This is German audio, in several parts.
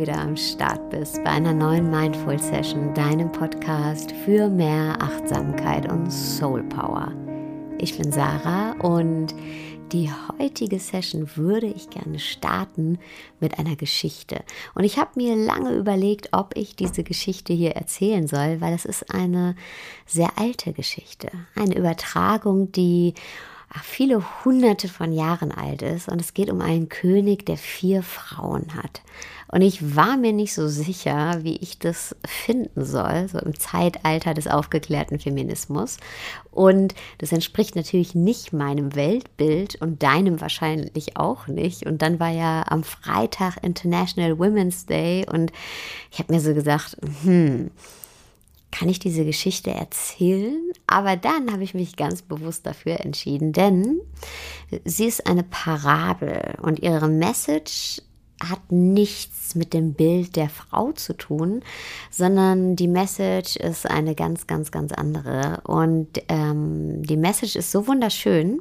wieder am Start bist bei einer neuen Mindful Session, deinem Podcast für mehr Achtsamkeit und Soul Power. Ich bin Sarah und die heutige Session würde ich gerne starten mit einer Geschichte. Und ich habe mir lange überlegt, ob ich diese Geschichte hier erzählen soll, weil es ist eine sehr alte Geschichte. Eine Übertragung, die viele hunderte von Jahren alt ist und es geht um einen König, der vier Frauen hat. Und ich war mir nicht so sicher, wie ich das finden soll, so im Zeitalter des aufgeklärten Feminismus. Und das entspricht natürlich nicht meinem Weltbild und deinem wahrscheinlich auch nicht. Und dann war ja am Freitag International Women's Day und ich habe mir so gesagt, hm, kann ich diese Geschichte erzählen? Aber dann habe ich mich ganz bewusst dafür entschieden, denn sie ist eine Parabel und ihre Message hat nichts mit dem Bild der Frau zu tun, sondern die Message ist eine ganz, ganz, ganz andere. Und ähm, die Message ist so wunderschön,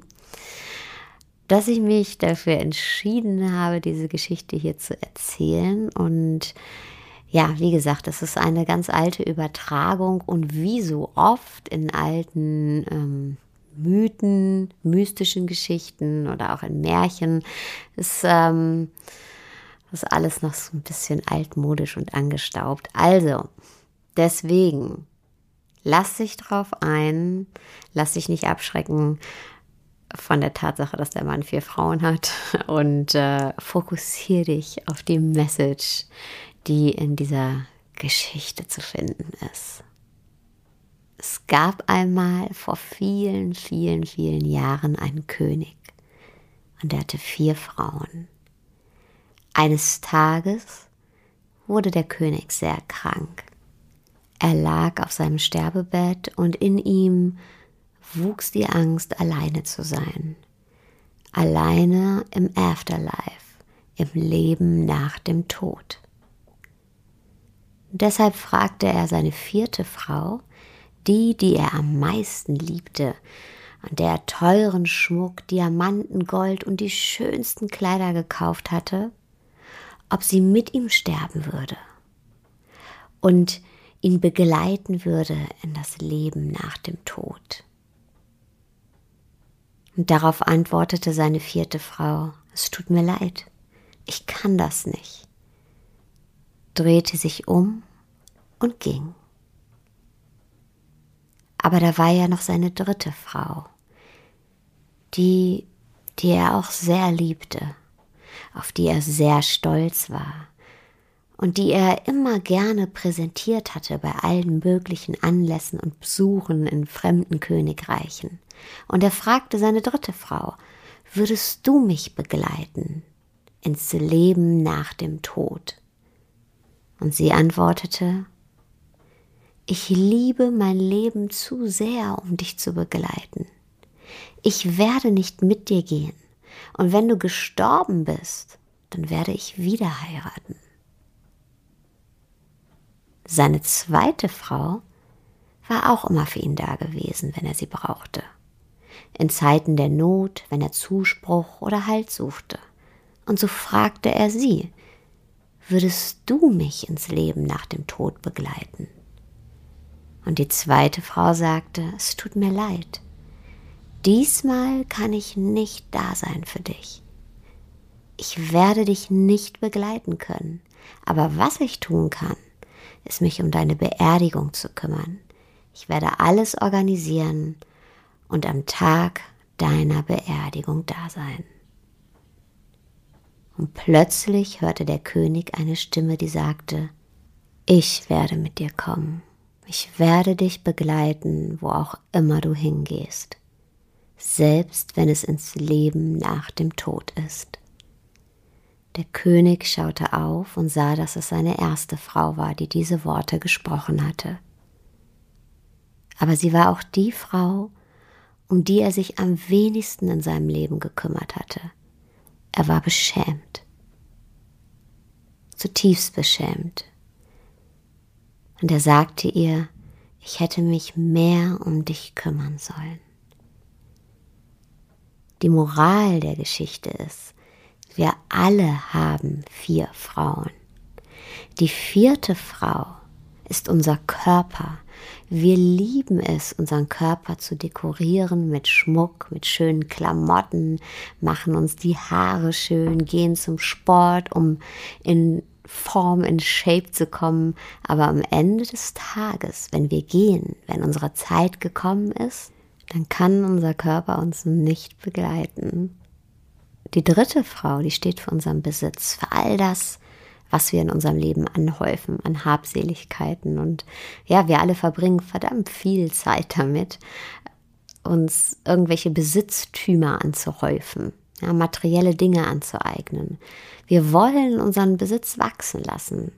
dass ich mich dafür entschieden habe, diese Geschichte hier zu erzählen. Und ja, wie gesagt, das ist eine ganz alte Übertragung und wie so oft in alten ähm, Mythen, mystischen Geschichten oder auch in Märchen ist ähm, das alles noch so ein bisschen altmodisch und angestaubt. Also, deswegen, lass dich drauf ein, lass dich nicht abschrecken von der Tatsache, dass der Mann vier Frauen hat und äh, fokussiere dich auf die Message, die in dieser Geschichte zu finden ist. Es gab einmal vor vielen, vielen, vielen Jahren einen König und er hatte vier Frauen. Eines Tages wurde der König sehr krank. Er lag auf seinem Sterbebett und in ihm wuchs die Angst, alleine zu sein. Alleine im Afterlife, im Leben nach dem Tod. Deshalb fragte er seine vierte Frau, die, die er am meisten liebte, an der er teuren Schmuck, Diamanten, Gold und die schönsten Kleider gekauft hatte, ob sie mit ihm sterben würde und ihn begleiten würde in das Leben nach dem Tod. Und darauf antwortete seine vierte Frau, es tut mir leid, ich kann das nicht drehte sich um und ging. Aber da war ja noch seine dritte Frau, die, die er auch sehr liebte, auf die er sehr stolz war und die er immer gerne präsentiert hatte bei allen möglichen Anlässen und Besuchen in fremden Königreichen. Und er fragte seine dritte Frau, würdest du mich begleiten ins Leben nach dem Tod? Und sie antwortete, ich liebe mein Leben zu sehr, um dich zu begleiten. Ich werde nicht mit dir gehen. Und wenn du gestorben bist, dann werde ich wieder heiraten. Seine zweite Frau war auch immer für ihn da gewesen, wenn er sie brauchte. In Zeiten der Not, wenn er Zuspruch oder Halt suchte. Und so fragte er sie, würdest du mich ins Leben nach dem Tod begleiten? Und die zweite Frau sagte, es tut mir leid. Diesmal kann ich nicht da sein für dich. Ich werde dich nicht begleiten können, aber was ich tun kann, ist mich um deine Beerdigung zu kümmern. Ich werde alles organisieren und am Tag deiner Beerdigung da sein. Und plötzlich hörte der König eine Stimme, die sagte, ich werde mit dir kommen, ich werde dich begleiten, wo auch immer du hingehst, selbst wenn es ins Leben nach dem Tod ist. Der König schaute auf und sah, dass es seine erste Frau war, die diese Worte gesprochen hatte. Aber sie war auch die Frau, um die er sich am wenigsten in seinem Leben gekümmert hatte. Er war beschämt, zutiefst beschämt. Und er sagte ihr, ich hätte mich mehr um dich kümmern sollen. Die Moral der Geschichte ist, wir alle haben vier Frauen. Die vierte Frau ist unser Körper. Wir lieben es, unseren Körper zu dekorieren mit Schmuck, mit schönen Klamotten, machen uns die Haare schön, gehen zum Sport, um in Form, in Shape zu kommen. Aber am Ende des Tages, wenn wir gehen, wenn unsere Zeit gekommen ist, dann kann unser Körper uns nicht begleiten. Die dritte Frau, die steht für unseren Besitz, für all das, was wir in unserem Leben anhäufen, an Habseligkeiten. Und ja, wir alle verbringen verdammt viel Zeit damit, uns irgendwelche Besitztümer anzuhäufen, ja, materielle Dinge anzueignen. Wir wollen unseren Besitz wachsen lassen.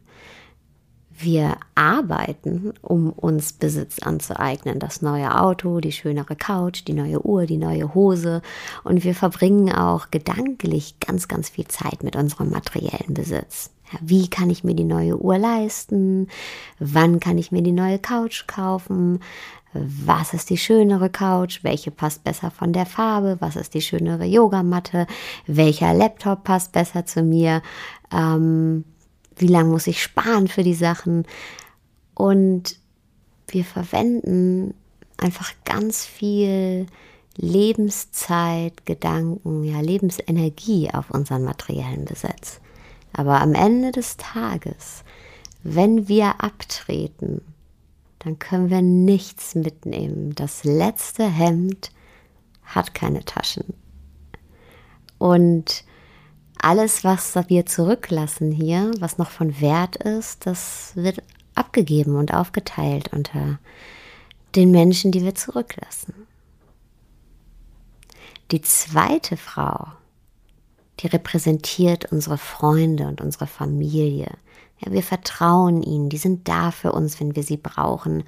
Wir arbeiten, um uns Besitz anzueignen. Das neue Auto, die schönere Couch, die neue Uhr, die neue Hose. Und wir verbringen auch gedanklich ganz, ganz viel Zeit mit unserem materiellen Besitz. Wie kann ich mir die neue Uhr leisten? Wann kann ich mir die neue Couch kaufen? Was ist die schönere Couch? Welche passt besser von der Farbe? Was ist die schönere Yogamatte? Welcher Laptop passt besser zu mir? Ähm, wie lange muss ich sparen für die Sachen? Und wir verwenden einfach ganz viel Lebenszeit, Gedanken, ja, Lebensenergie auf unseren materiellen Besitz. Aber am Ende des Tages, wenn wir abtreten, dann können wir nichts mitnehmen. Das letzte Hemd hat keine Taschen. Und alles, was wir zurücklassen hier, was noch von Wert ist, das wird abgegeben und aufgeteilt unter den Menschen, die wir zurücklassen. Die zweite Frau, die repräsentiert unsere Freunde und unsere Familie. Ja, wir vertrauen ihnen, die sind da für uns, wenn wir sie brauchen.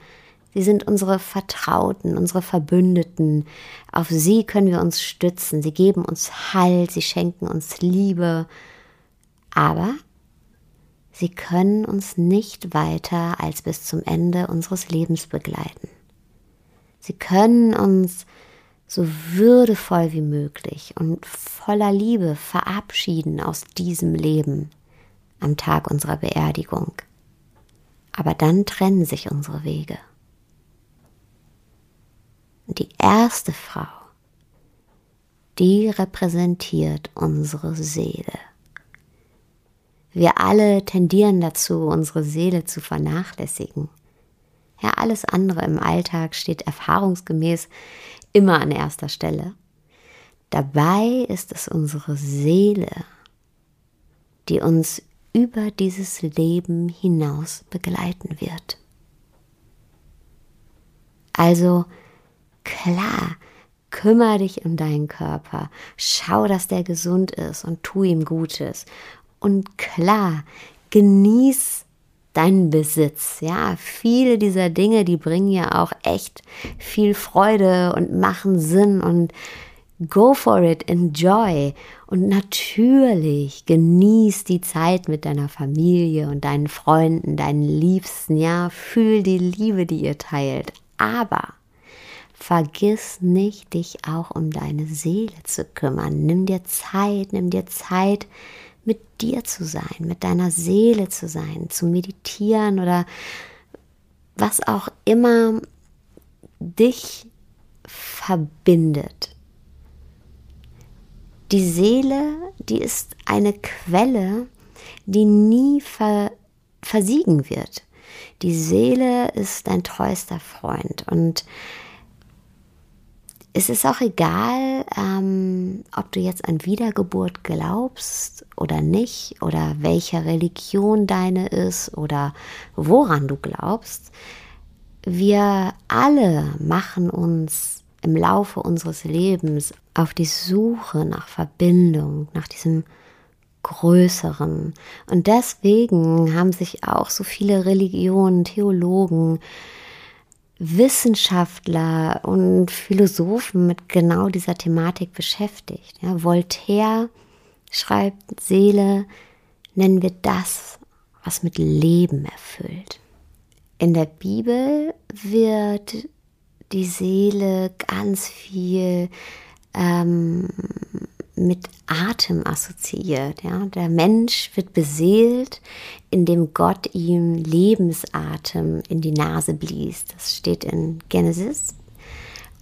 Sie sind unsere Vertrauten, unsere Verbündeten. Auf sie können wir uns stützen. Sie geben uns Halt, sie schenken uns Liebe. Aber sie können uns nicht weiter als bis zum Ende unseres Lebens begleiten. Sie können uns so würdevoll wie möglich und voller Liebe verabschieden aus diesem Leben am Tag unserer Beerdigung. Aber dann trennen sich unsere Wege. Und die erste Frau, die repräsentiert unsere Seele. Wir alle tendieren dazu, unsere Seele zu vernachlässigen. Ja, alles andere im Alltag steht erfahrungsgemäß immer an erster Stelle. Dabei ist es unsere Seele, die uns über dieses Leben hinaus begleiten wird. Also klar, kümmere dich um deinen Körper, schau, dass der gesund ist und tu ihm Gutes. Und klar, genieß deinen Besitz. Ja, viele dieser Dinge, die bringen ja auch echt viel Freude und machen Sinn und go for it, enjoy. Und natürlich genieß die Zeit mit deiner Familie und deinen Freunden, deinen Liebsten. Ja, fühl die Liebe, die ihr teilt. Aber vergiss nicht, dich auch um deine Seele zu kümmern. Nimm dir Zeit, nimm dir Zeit, mit dir zu sein, mit deiner Seele zu sein, zu meditieren oder was auch immer dich verbindet. Die Seele, die ist eine Quelle, die nie ver versiegen wird. Die Seele ist dein treuster Freund und es ist auch egal, ähm, ob du jetzt an Wiedergeburt glaubst oder nicht, oder welche Religion deine ist oder woran du glaubst. Wir alle machen uns im Laufe unseres Lebens auf die Suche nach Verbindung, nach diesem Größeren. Und deswegen haben sich auch so viele Religionen, Theologen, Wissenschaftler und Philosophen mit genau dieser Thematik beschäftigt. Ja, Voltaire schreibt, Seele nennen wir das, was mit Leben erfüllt. In der Bibel wird die Seele ganz viel ähm, mit Atem assoziiert. Ja? Der Mensch wird beseelt, indem Gott ihm Lebensatem in die Nase blies. Das steht in Genesis.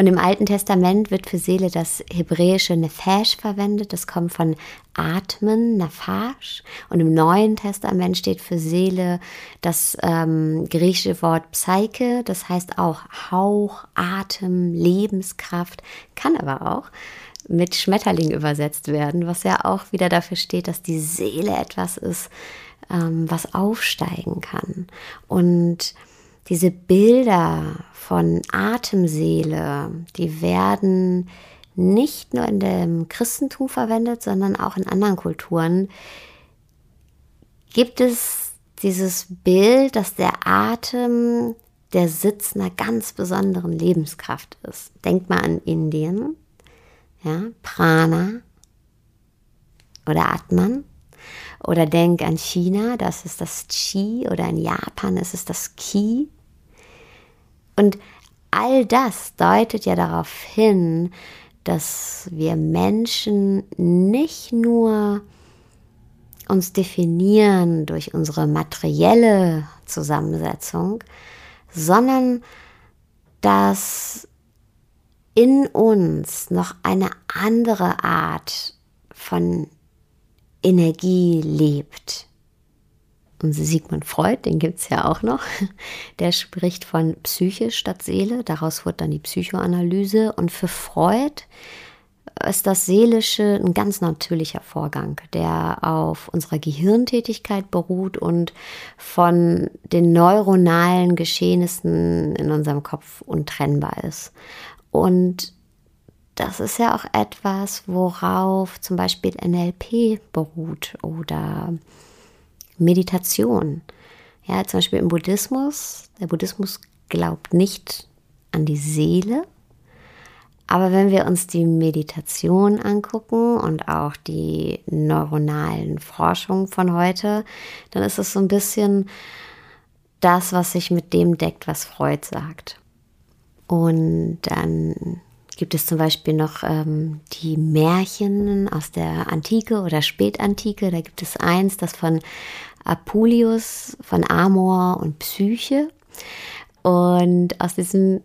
Und im Alten Testament wird für Seele das hebräische Nefesh verwendet. Das kommt von Atmen, Nafash. Und im Neuen Testament steht für Seele das ähm, griechische Wort Psyche. Das heißt auch Hauch, Atem, Lebenskraft. Kann aber auch mit Schmetterling übersetzt werden, was ja auch wieder dafür steht, dass die Seele etwas ist, ähm, was aufsteigen kann. Und diese Bilder von Atemseele, die werden nicht nur in dem Christentum verwendet, sondern auch in anderen Kulturen. Gibt es dieses Bild, dass der Atem der Sitz einer ganz besonderen Lebenskraft ist? Denkt mal an Indien ja, Prana oder Atman. Oder denk an China, das ist das Qi, oder in Japan ist es das Ki. Und all das deutet ja darauf hin, dass wir Menschen nicht nur uns definieren durch unsere materielle Zusammensetzung, sondern dass in uns noch eine andere Art von Energie lebt. Und Sigmund Freud, den gibt es ja auch noch, der spricht von Psyche statt Seele. Daraus wird dann die Psychoanalyse. Und für Freud ist das Seelische ein ganz natürlicher Vorgang, der auf unserer Gehirntätigkeit beruht und von den neuronalen Geschehnissen in unserem Kopf untrennbar ist. Und das ist ja auch etwas, worauf zum Beispiel NLP beruht oder Meditation. Ja, zum Beispiel im Buddhismus. Der Buddhismus glaubt nicht an die Seele. Aber wenn wir uns die Meditation angucken und auch die neuronalen Forschungen von heute, dann ist es so ein bisschen das, was sich mit dem deckt, was Freud sagt. Und dann gibt es zum Beispiel noch ähm, die Märchen aus der Antike oder Spätantike. Da gibt es eins, das von Apuleius, von Amor und Psyche. Und aus diesem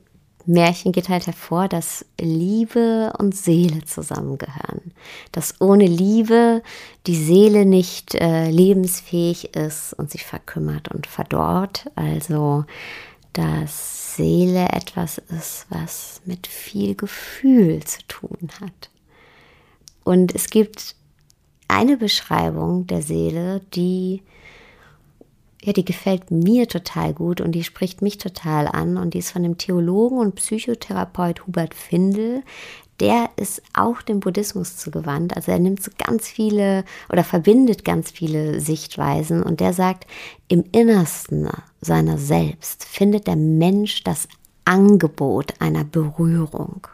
Märchen geht halt hervor, dass Liebe und Seele zusammengehören. Dass ohne Liebe die Seele nicht äh, lebensfähig ist und sich verkümmert und verdorrt. Also dass Seele etwas ist, was mit viel Gefühl zu tun hat. Und es gibt eine Beschreibung der Seele, die ja, die gefällt mir total gut und die spricht mich total an und die ist von dem Theologen und Psychotherapeut Hubert Findel, der ist auch dem Buddhismus zugewandt. Also er nimmt so ganz viele oder verbindet ganz viele Sichtweisen und der sagt, im Innersten seiner selbst findet der Mensch das Angebot einer Berührung.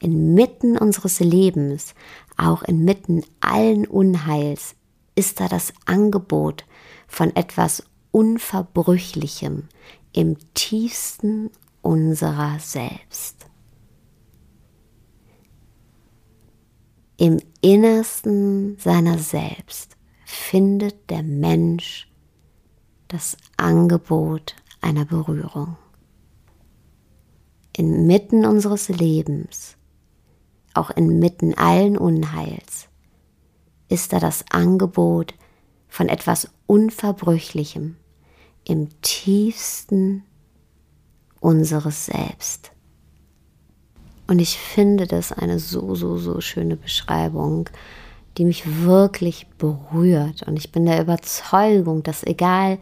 Inmitten unseres Lebens, auch inmitten allen Unheils, ist da das Angebot von etwas Unverbrüchlichem im tiefsten unserer selbst. Im Innersten seiner selbst findet der Mensch das Angebot einer Berührung. Inmitten unseres Lebens, auch inmitten allen Unheils, ist da das Angebot von etwas Unverbrüchlichem im tiefsten unseres Selbst. Und ich finde das eine so, so, so schöne Beschreibung, die mich wirklich berührt. Und ich bin der Überzeugung, dass egal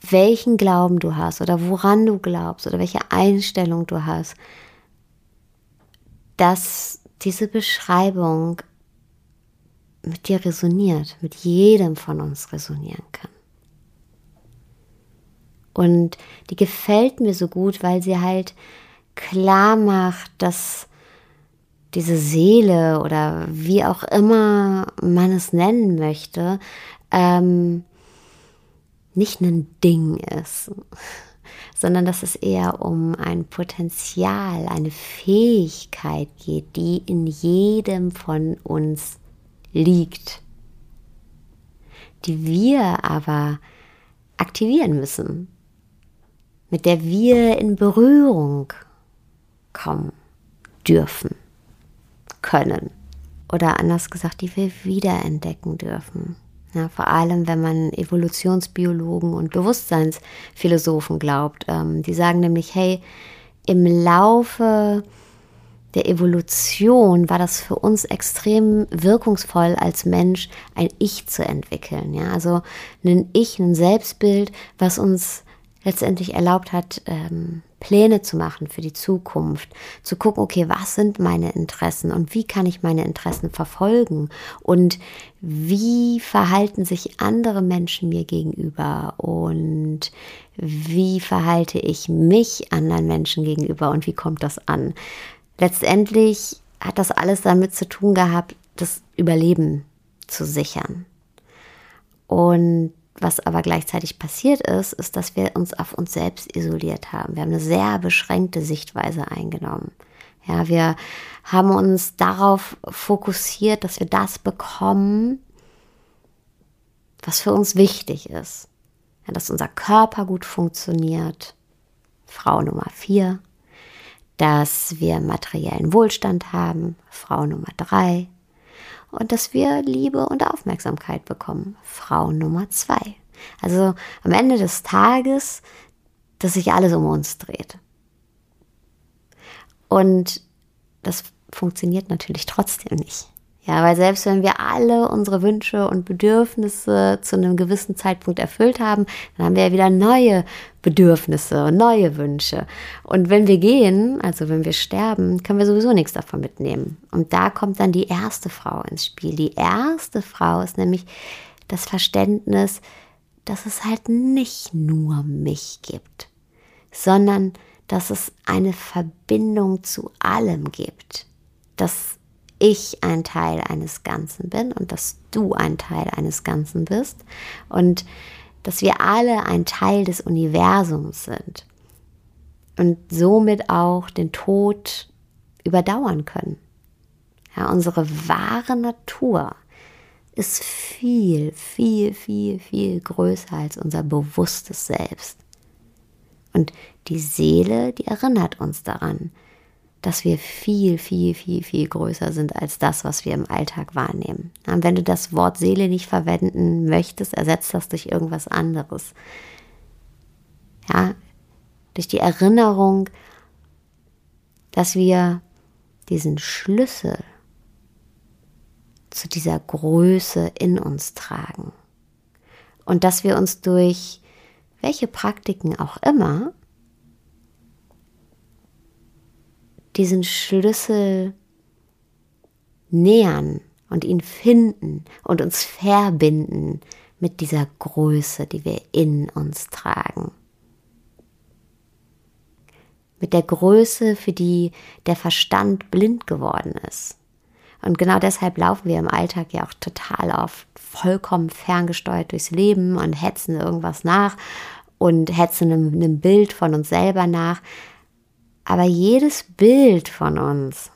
welchen Glauben du hast oder woran du glaubst oder welche Einstellung du hast, dass diese Beschreibung mit dir resoniert, mit jedem von uns resonieren kann. Und die gefällt mir so gut, weil sie halt klar macht, dass diese Seele oder wie auch immer man es nennen möchte, ähm, nicht ein Ding ist, sondern dass es eher um ein Potenzial, eine Fähigkeit geht, die in jedem von uns liegt, die wir aber aktivieren müssen, mit der wir in Berührung kommen dürfen, können oder anders gesagt, die wir wiederentdecken dürfen. Ja, vor allem, wenn man Evolutionsbiologen und Bewusstseinsphilosophen glaubt. Ähm, die sagen nämlich, hey, im Laufe der Evolution war das für uns extrem wirkungsvoll, als Mensch ein Ich zu entwickeln. Ja, also ein Ich, ein Selbstbild, was uns letztendlich erlaubt hat, ähm, Pläne zu machen für die Zukunft, zu gucken, okay, was sind meine Interessen und wie kann ich meine Interessen verfolgen und wie verhalten sich andere Menschen mir gegenüber und wie verhalte ich mich anderen Menschen gegenüber und wie kommt das an. Letztendlich hat das alles damit zu tun gehabt, das Überleben zu sichern. Und was aber gleichzeitig passiert ist, ist, dass wir uns auf uns selbst isoliert haben. Wir haben eine sehr beschränkte Sichtweise eingenommen. Ja, wir haben uns darauf fokussiert, dass wir das bekommen, was für uns wichtig ist. Ja, dass unser Körper gut funktioniert. Frau Nummer vier. Dass wir materiellen Wohlstand haben. Frau Nummer drei und dass wir Liebe und Aufmerksamkeit bekommen. Frau Nummer zwei. Also am Ende des Tages, dass sich alles um uns dreht. Und das funktioniert natürlich trotzdem nicht. Ja, weil selbst wenn wir alle unsere Wünsche und Bedürfnisse zu einem gewissen Zeitpunkt erfüllt haben, dann haben wir ja wieder neue Bedürfnisse und neue Wünsche. Und wenn wir gehen, also wenn wir sterben, können wir sowieso nichts davon mitnehmen. Und da kommt dann die erste Frau ins Spiel. Die erste Frau ist nämlich das Verständnis, dass es halt nicht nur mich gibt, sondern dass es eine Verbindung zu allem gibt. Dass ich ein Teil eines Ganzen bin und dass du ein Teil eines Ganzen bist und dass wir alle ein Teil des Universums sind und somit auch den Tod überdauern können. Ja, unsere wahre Natur ist viel, viel, viel, viel größer als unser bewusstes Selbst. Und die Seele, die erinnert uns daran, dass wir viel, viel, viel, viel größer sind als das, was wir im Alltag wahrnehmen. Und wenn du das Wort Seele nicht verwenden möchtest, ersetzt das durch irgendwas anderes. Ja, durch die Erinnerung, dass wir diesen Schlüssel zu dieser Größe in uns tragen. Und dass wir uns durch welche Praktiken auch immer diesen Schlüssel nähern und ihn finden und uns verbinden mit dieser Größe, die wir in uns tragen. Mit der Größe, für die der Verstand blind geworden ist. Und genau deshalb laufen wir im Alltag ja auch total oft vollkommen ferngesteuert durchs Leben und hetzen irgendwas nach und hetzen einem, einem Bild von uns selber nach, aber jedes Bild von uns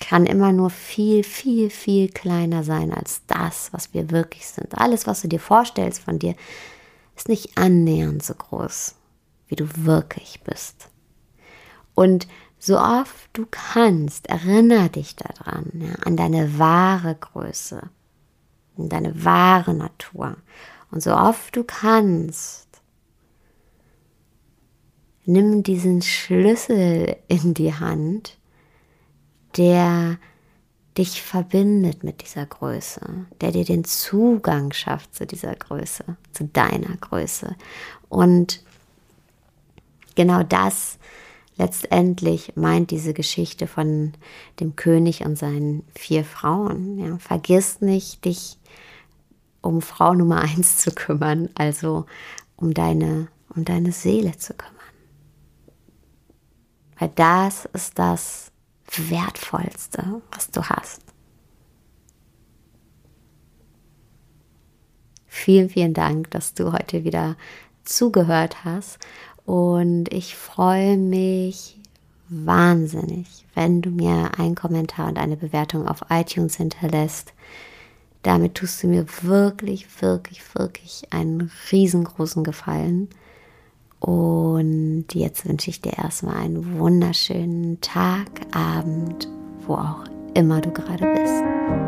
kann immer nur viel, viel, viel kleiner sein als das, was wir wirklich sind. Alles, was du dir vorstellst von dir, ist nicht annähernd so groß, wie du wirklich bist. Und so oft du kannst, erinnere dich daran, ja, an deine wahre Größe, an deine wahre Natur. Und so oft du kannst, nimm diesen Schlüssel in die Hand, der dich verbindet mit dieser Größe, der dir den Zugang schafft zu dieser Größe, zu deiner Größe. Und genau das letztendlich meint diese Geschichte von dem König und seinen vier Frauen. Ja, vergiss nicht, dich um Frau Nummer eins zu kümmern, also um deine, um deine Seele zu kümmern. Weil das ist das Wertvollste, was du hast. Vielen, vielen Dank, dass du heute wieder zugehört hast. Und ich freue mich wahnsinnig, wenn du mir einen Kommentar und eine Bewertung auf iTunes hinterlässt. Damit tust du mir wirklich, wirklich, wirklich einen riesengroßen Gefallen. Und jetzt wünsche ich dir erstmal einen wunderschönen Tag, Abend, wo auch immer du gerade bist.